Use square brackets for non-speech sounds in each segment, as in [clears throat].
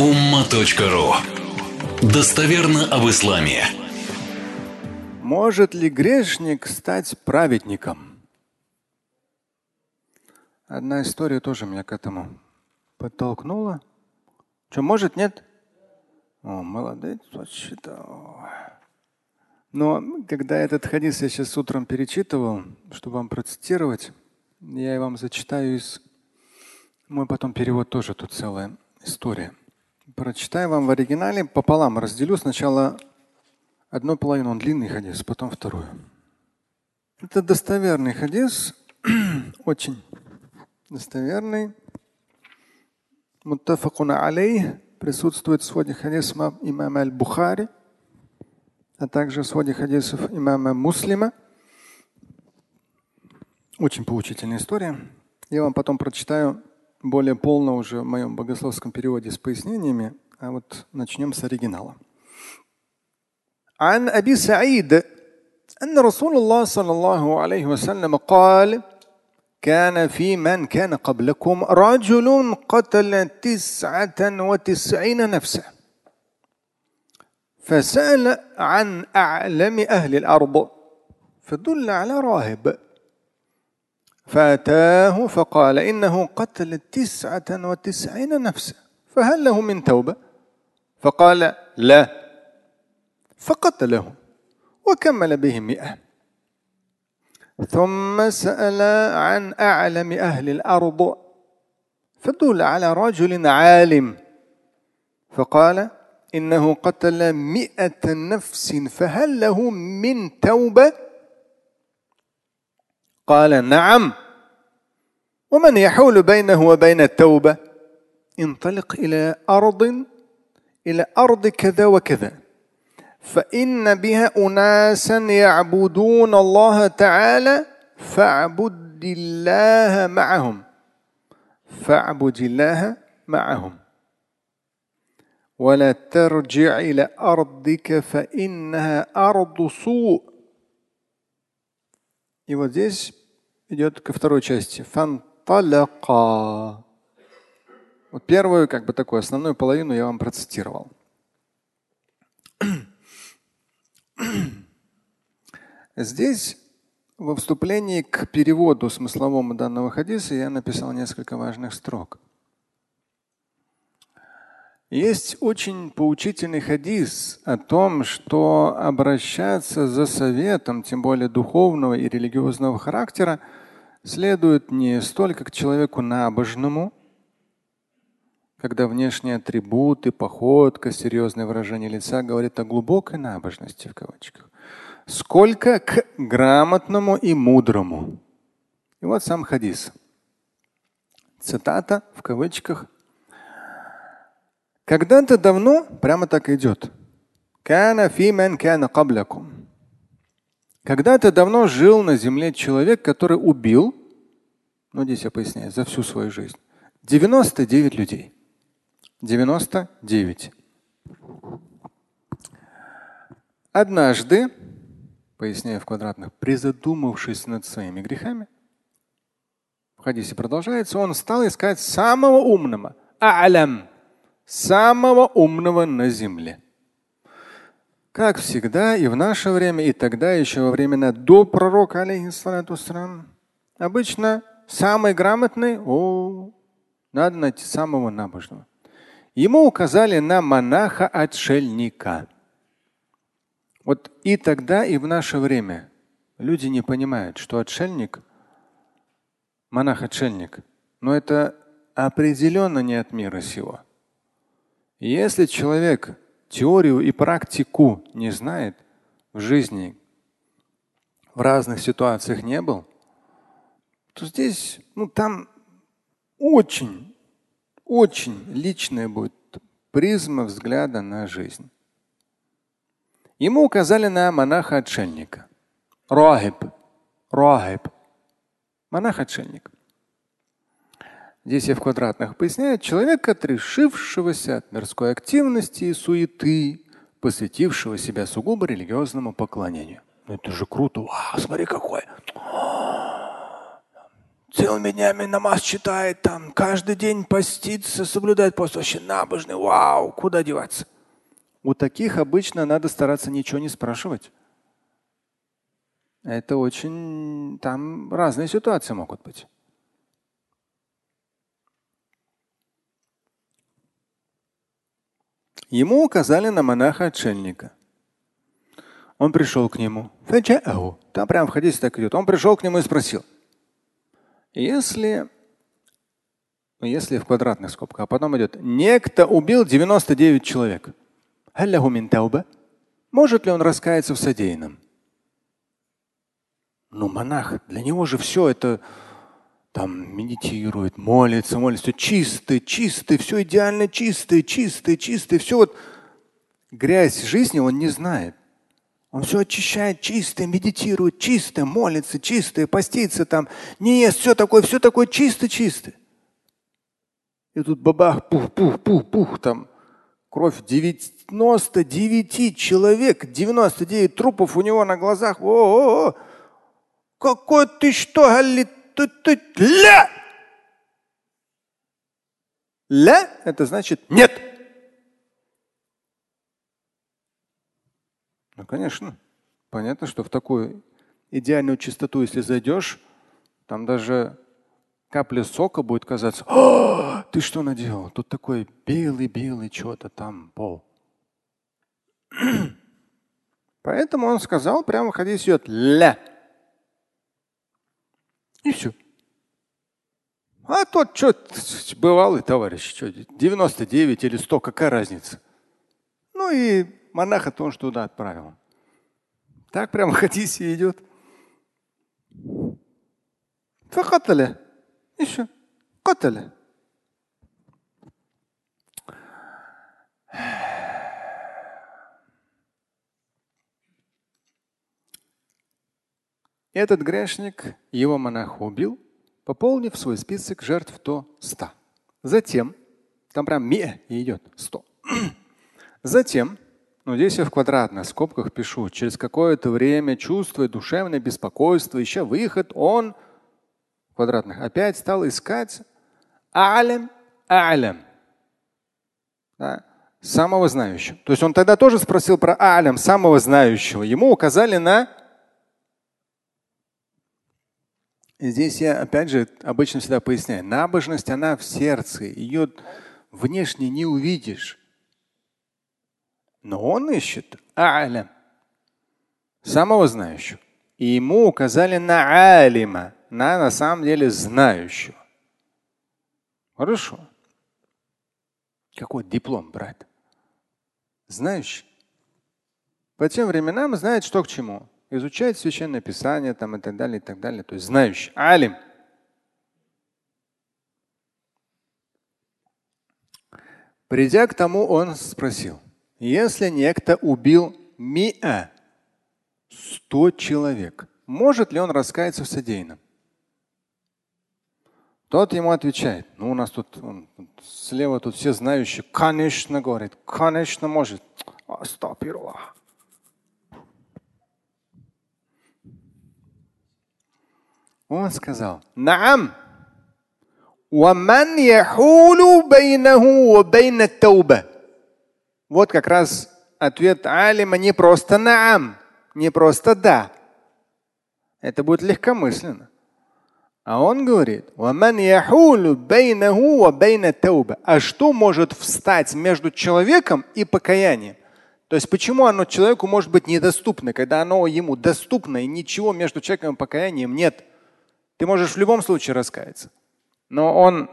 umma.ru Достоверно об исламе. Может ли грешник стать праведником? Одна история тоже меня к этому подтолкнула. Что, может, нет? О, молодец, вообще-то. Но когда этот хадис я сейчас утром перечитывал, чтобы вам процитировать, я вам зачитаю из мой потом перевод тоже тут целая история. Прочитаю вам в оригинале пополам. Разделю сначала одну половину, он длинный хадис, потом вторую. Это достоверный хадис, [clears throat] очень достоверный. Муттафакун алей присутствует в своде хадисов имама Аль-Бухари, а также в своде хадисов имама Муслима. Очень поучительная история. Я вам потом прочитаю более полно уже в моем богословском переводе с пояснениями, а вот начнем с оригинала. عن ابي سعيد ان رسول الله صلى الله عليه وسلم قال كان في من كان قبلكم رجل قتل تسعه وتسعين نفسا فسال عن اعلم اهل الارض فدل على راهب فأتاه فقال إنه قتل تسعة وتسعين نفسا فهل له من توبة؟ فقال لا فقتله وكمل به مئة. ثم سأل عن أعلم أهل الأرض فدل على رجل عالم. فقال إنه قتل مئة نفس فهل له من توبة؟ قال نعم. ومن يحول بينه وبين التوبة؟ انطلق إلى أرض إلى أرض كذا وكذا. فإن بها أناسا يعبدون الله تعالى فاعبد الله معهم. فاعبد الله معهم. ولا ترجع إلى أرضك فإنها أرض سوء. И вот здесь идет ко второй части. Фанталака. Вот первую, как бы такую основную половину я вам процитировал. Здесь во вступлении к переводу смысловому данного хадиса я написал несколько важных строк. Есть очень поучительный хадис о том, что обращаться за советом, тем более духовного и религиозного характера, следует не столько к человеку набожному, когда внешние атрибуты, походка, серьезное выражение лица говорит о глубокой набожности в кавычках, сколько к грамотному и мудрому. И вот сам хадис. Цитата в кавычках когда-то давно, прямо так идет. Когда-то давно жил на земле человек, который убил, ну здесь я поясняю, за всю свою жизнь, 99 людей. 99. Однажды, поясняю в квадратных, призадумавшись над своими грехами, в хадисе продолжается, он стал искать самого умного, а'лям, самого умного на земле. Как всегда и в наше время, и тогда еще во времена до пророка, алейхиссалату обычно самый грамотный, о, надо найти самого набожного. Ему указали на монаха-отшельника. Вот и тогда, и в наше время люди не понимают, что отшельник, монах-отшельник, но это определенно не от мира сего. Если человек теорию и практику не знает в жизни, в разных ситуациях не был, то здесь, ну там очень, очень личная будет призма взгляда на жизнь. Ему указали на монаха-отшельника. Рахиб. Рахиб. Монах-отшельник. Здесь я в квадратных поясняю, человек, отрешившегося от мирской активности и суеты, посвятившего себя сугубо религиозному поклонению. Ну это же круто. Вау, смотри какой. целыми днями намаз читает, там каждый день постится, соблюдает пост, вообще набожный, вау, куда деваться? У таких обычно надо стараться ничего не спрашивать. Это очень, там разные ситуации могут быть. Ему указали на монаха-отшельника. Он пришел к нему. Там прямо в хадисе так идет. Он пришел к нему и спросил. Если, если в квадратных скобках, а потом идет, некто убил 99 человек. Может ли он раскаяться в содеянном? Ну, монах, для него же все это там медитирует, молится, молится, чистый, чистый, все идеально чистый, чистый, чистый, все вот грязь жизни он не знает. Он все очищает чистое, медитирует чистое, молится чистое, постится там, не ест, все такое, все такое чисто-чисто. И тут бабах, пух, пух, пух, пух, там кровь 99 человек, 99 трупов у него на глазах. О-о-о! Какой ты что, Галит? Ля! Ля – это значит нет. Ну, конечно. Понятно, что в такую идеальную чистоту, если зайдешь, там даже капля сока будет казаться, О, ты что наделал? Тут такой белый-белый что-то там пол. [clears throat] Поэтому он сказал, прямо ходи идет ля. И все. А тот что, бывалый товарищ, что, 99 или 100, какая разница? Ну и монаха то он тоже туда отправил. Так прямо хадис идет. идет. Факаталя. Еще. Каталя. Этот грешник его монах убил, пополнив свой список жертв до 100. Затем, там прям ме идет 100. [clears throat] Затем но здесь я в квадратных скобках пишу. Через какое-то время, чувствуя душевное беспокойство, ища выход, он в квадратных опять стал искать алям, алям. Да, самого знающего. То есть он тогда тоже спросил про алям, самого знающего. Ему указали на Здесь я, опять же, обычно всегда поясняю. Набожность, она в сердце. Ее внешне не увидишь. Но он ищет а'лям, самого знающего. И ему указали на алима, на на самом деле знающего. Хорошо. Какой диплом брать? Знающий. По тем временам знает, что к чему. Изучает священное писание там, и так далее, и так далее. То есть знающий. Алим. Придя к тому, он спросил – если некто убил миа, сто человек, может ли он раскаяться в содеянном? Тот ему отвечает, ну у нас тут он, слева тут все знающие, конечно, говорит, конечно может. Астапируллах. Он сказал, Наам. ومن يحول بينه وبين التوبه вот как раз ответ алима не просто наам, не просто да. Это будет легкомысленно. А он говорит, а что может встать между человеком и покаянием? То есть почему оно человеку может быть недоступно, когда оно ему доступно и ничего между человеком и покаянием нет? Ты можешь в любом случае раскаяться. Но он,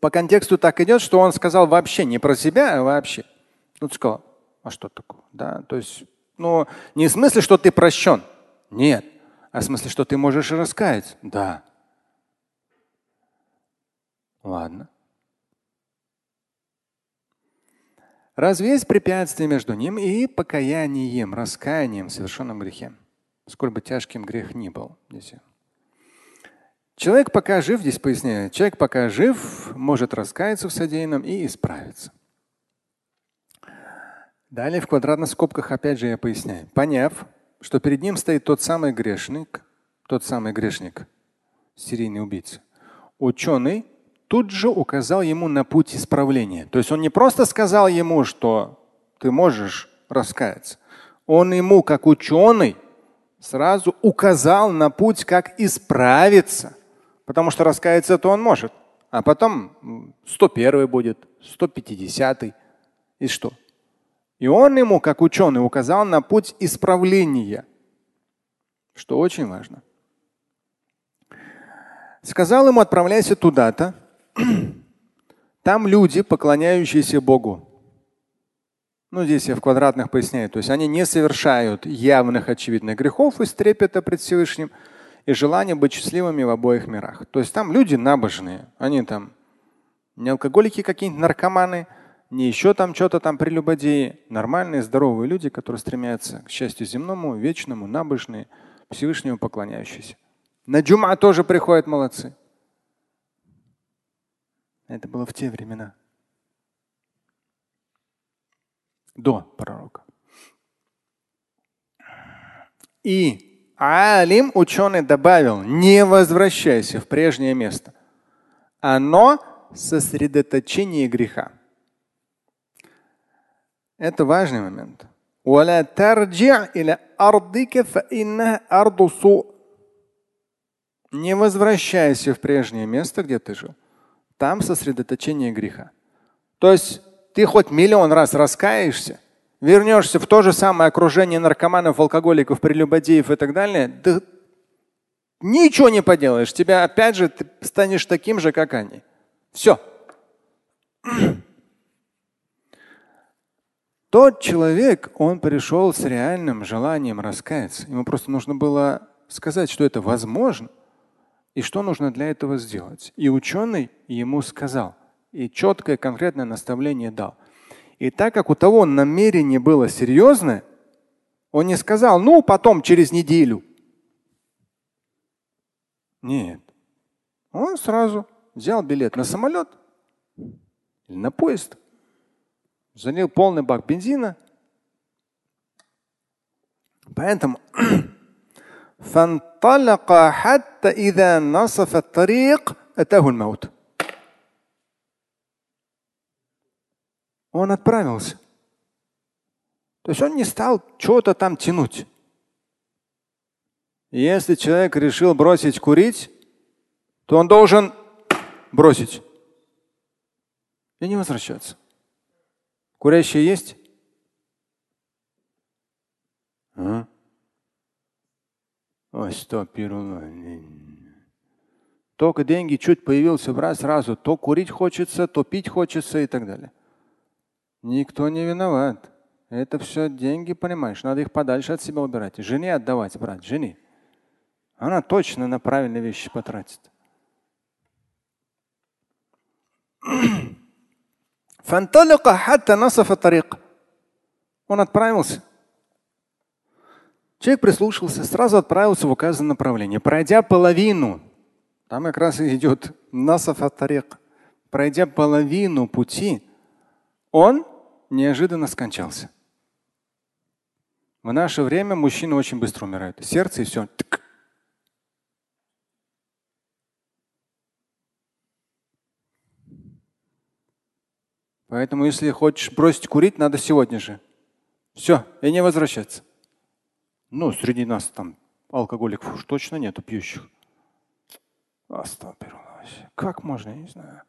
по контексту так идет, что он сказал вообще не про себя, а вообще. Ну, ты сказал, а что такое? Да, то есть, ну, не в смысле, что ты прощен. Нет. А в смысле, что ты можешь раскаяться. Да. Ладно. Разве есть препятствие между ним и покаянием, раскаянием в совершенном грехе? Сколь бы тяжким грех ни был. Здесь Человек пока жив, здесь поясняю, человек пока жив, может раскаяться в содеянном и исправиться. Далее в квадратных скобках опять же я поясняю. Поняв, что перед ним стоит тот самый грешник, тот самый грешник, серийный убийца. Ученый тут же указал ему на путь исправления. То есть он не просто сказал ему, что ты можешь раскаяться. Он ему, как ученый, сразу указал на путь, как исправиться. Потому что раскаяться-то он может. А потом 101 будет, 150 и что? И он ему, как ученый, указал на путь исправления, что очень важно. Сказал ему, отправляйся туда-то. [clears throat] Там люди, поклоняющиеся Богу. Ну, здесь я в квадратных поясняю. То есть они не совершают явных очевидных грехов из трепета пред Всевышним и желания быть счастливыми в обоих мирах. То есть там люди набожные. Они там не алкоголики какие-нибудь, наркоманы – не еще там что-то там прелюбодеи. Нормальные, здоровые люди, которые стремятся к счастью земному, вечному, набожные, Всевышнему поклоняющиеся. На джума тоже приходят молодцы. Это было в те времена. До пророка. И Алим, ученый, добавил, не возвращайся в прежнее место. Оно сосредоточение греха. Это важный момент. Не возвращайся в прежнее место, где ты жил. Там сосредоточение греха. То есть ты хоть миллион раз раскаешься, вернешься в то же самое окружение наркоманов, алкоголиков, прелюбодеев и так далее, да ничего не поделаешь. Тебя опять же ты станешь таким же, как они. Все. Тот человек, он пришел с реальным желанием раскаяться. Ему просто нужно было сказать, что это возможно и что нужно для этого сделать. И ученый ему сказал, и четкое конкретное наставление дал. И так как у того намерение было серьезное, он не сказал, ну, потом через неделю. Нет. Он сразу взял билет на самолет или на поезд залил полный бак бензина. Поэтому فانطلق حتى إذا نصف الطريق أتاه الموت. Он отправился. То есть он не стал что-то там тянуть. Если человек решил бросить курить, то он должен бросить и не возвращаться. Курящие есть? А? Только деньги чуть появился в раз сразу, то курить хочется, то пить хочется и так далее. Никто не виноват. Это все деньги, понимаешь, надо их подальше от себя убирать. Жене отдавать, брат, жене. Она точно на правильные вещи потратит. [clears throat] Он отправился. Человек прислушался, сразу отправился в указанное направление. Пройдя половину, там как раз и идет насаф тарик, пройдя половину пути, он неожиданно скончался. В наше время мужчины очень быстро умирают. Сердце и все. Поэтому, если хочешь бросить курить, надо сегодня же. Все, и не возвращаться. Ну, среди нас там алкоголиков уж точно нету пьющих. Как можно, я не знаю.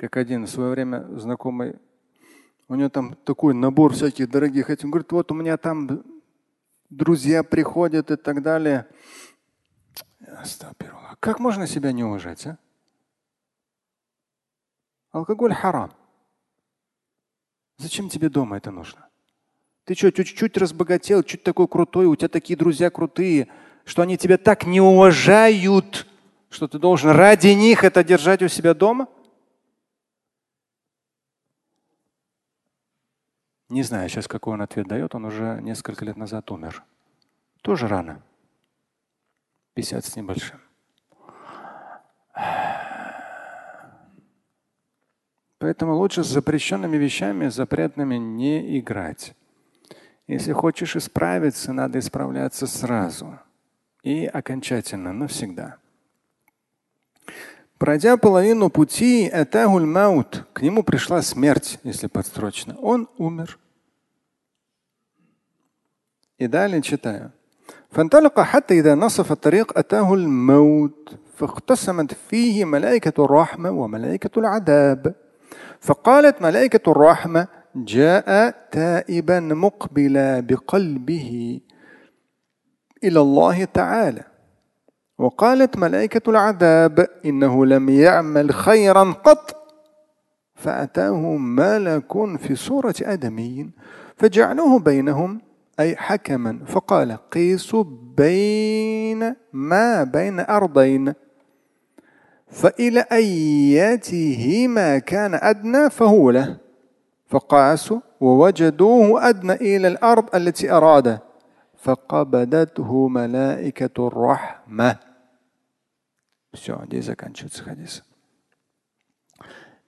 Как один в свое время знакомый, у него там такой набор всяких дорогих этим. Говорит, вот у меня там друзья приходят и так далее. Как можно себя не уважать, а? Алкоголь харам. Зачем тебе дома это нужно? Ты что, чуть-чуть разбогател, чуть такой крутой, у тебя такие друзья крутые, что они тебя так не уважают, что ты должен ради них это держать у себя дома? Не знаю сейчас, какой он ответ дает. Он уже несколько лет назад умер. Тоже рано. 50 с небольшим. Поэтому лучше с запрещенными вещами, запретными не играть. Если хочешь исправиться, надо исправляться сразу. и окончательно, навсегда. Пройдя половину пути, этагуль маут, к нему пришла смерть, если подстрочно. Он умер. И далее читаю. فانطلق حتى إذا نصف الطريق أتاه الموت فاختصمت فيه ملائكة الرحمة وملائكة العذاب فقالت ملائكة الرحمة جاء تائبا مقبلا بقلبه إلى الله تعالى وقالت ملائكة العذاب إنه لم يعمل خيرا قط. فأتاه ملك في صورة آدمي فجعلوه بينهم أي حكما. فقال قيسوا بين ما بين أرضين. فإلى أياتهما كان أدنى فهو له. فقاسوا ووجدوه أدنى إلى الأرض التي أراد فقبضته ملائكة الرحمة. Все, здесь заканчивается хадис.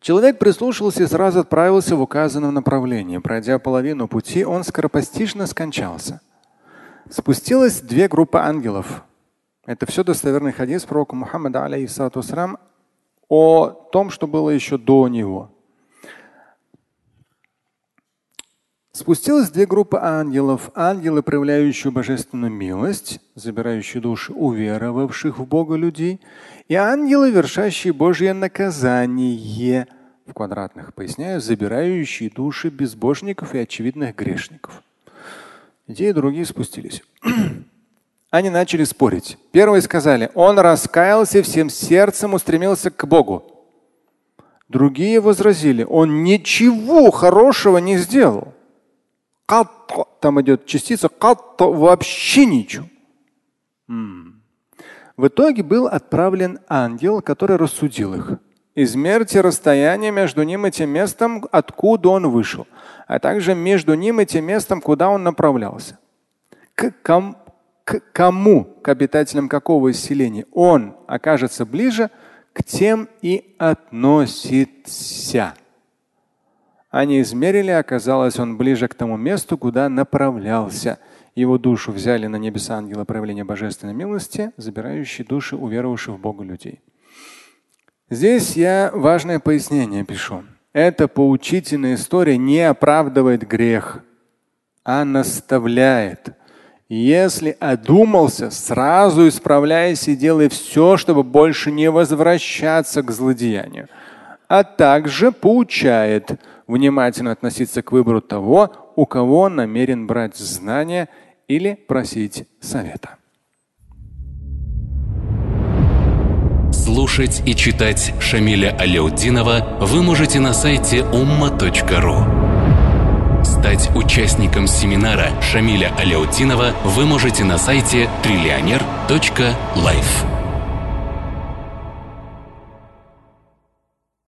Человек прислушался и сразу отправился в указанном направлении. Пройдя половину пути, он скоропостижно скончался. Спустилось две группы ангелов. Это все достоверный хадис пророка Мухаммада, алейхиссалату о том, что было еще до него. Спустилось две группы ангелов. Ангелы, проявляющие божественную милость, забирающие души уверовавших в Бога людей, и ангелы, вершащие Божье наказание, в квадратных поясняю, забирающие души безбожников и очевидных грешников. И те и другие спустились. [clears throat] Они начали спорить. Первые сказали, он раскаялся всем сердцем, устремился к Богу. Другие возразили, он ничего хорошего не сделал. Там идет частица вообще ничего. В итоге был отправлен ангел, который рассудил их. Измерьте расстояние между ним и тем местом, откуда он вышел, а также между ним и тем местом, куда он направлялся. К, ком, к кому, к обитателям какого селения он окажется ближе, к тем и относится. Они измерили, оказалось, он ближе к тому месту, куда направлялся. Его душу взяли на небеса ангела проявления божественной милости, забирающие души уверовавших в Бога людей. Здесь я важное пояснение пишу. Эта поучительная история не оправдывает грех, а наставляет. Если одумался, сразу исправляйся и делай все, чтобы больше не возвращаться к злодеянию. А также поучает – внимательно относиться к выбору того, у кого он намерен брать знания или просить совета. Слушать и читать Шамиля Аляутдинова вы можете на сайте umma.ru. Стать участником семинара Шамиля Аляутдинова вы можете на сайте триллионер.life.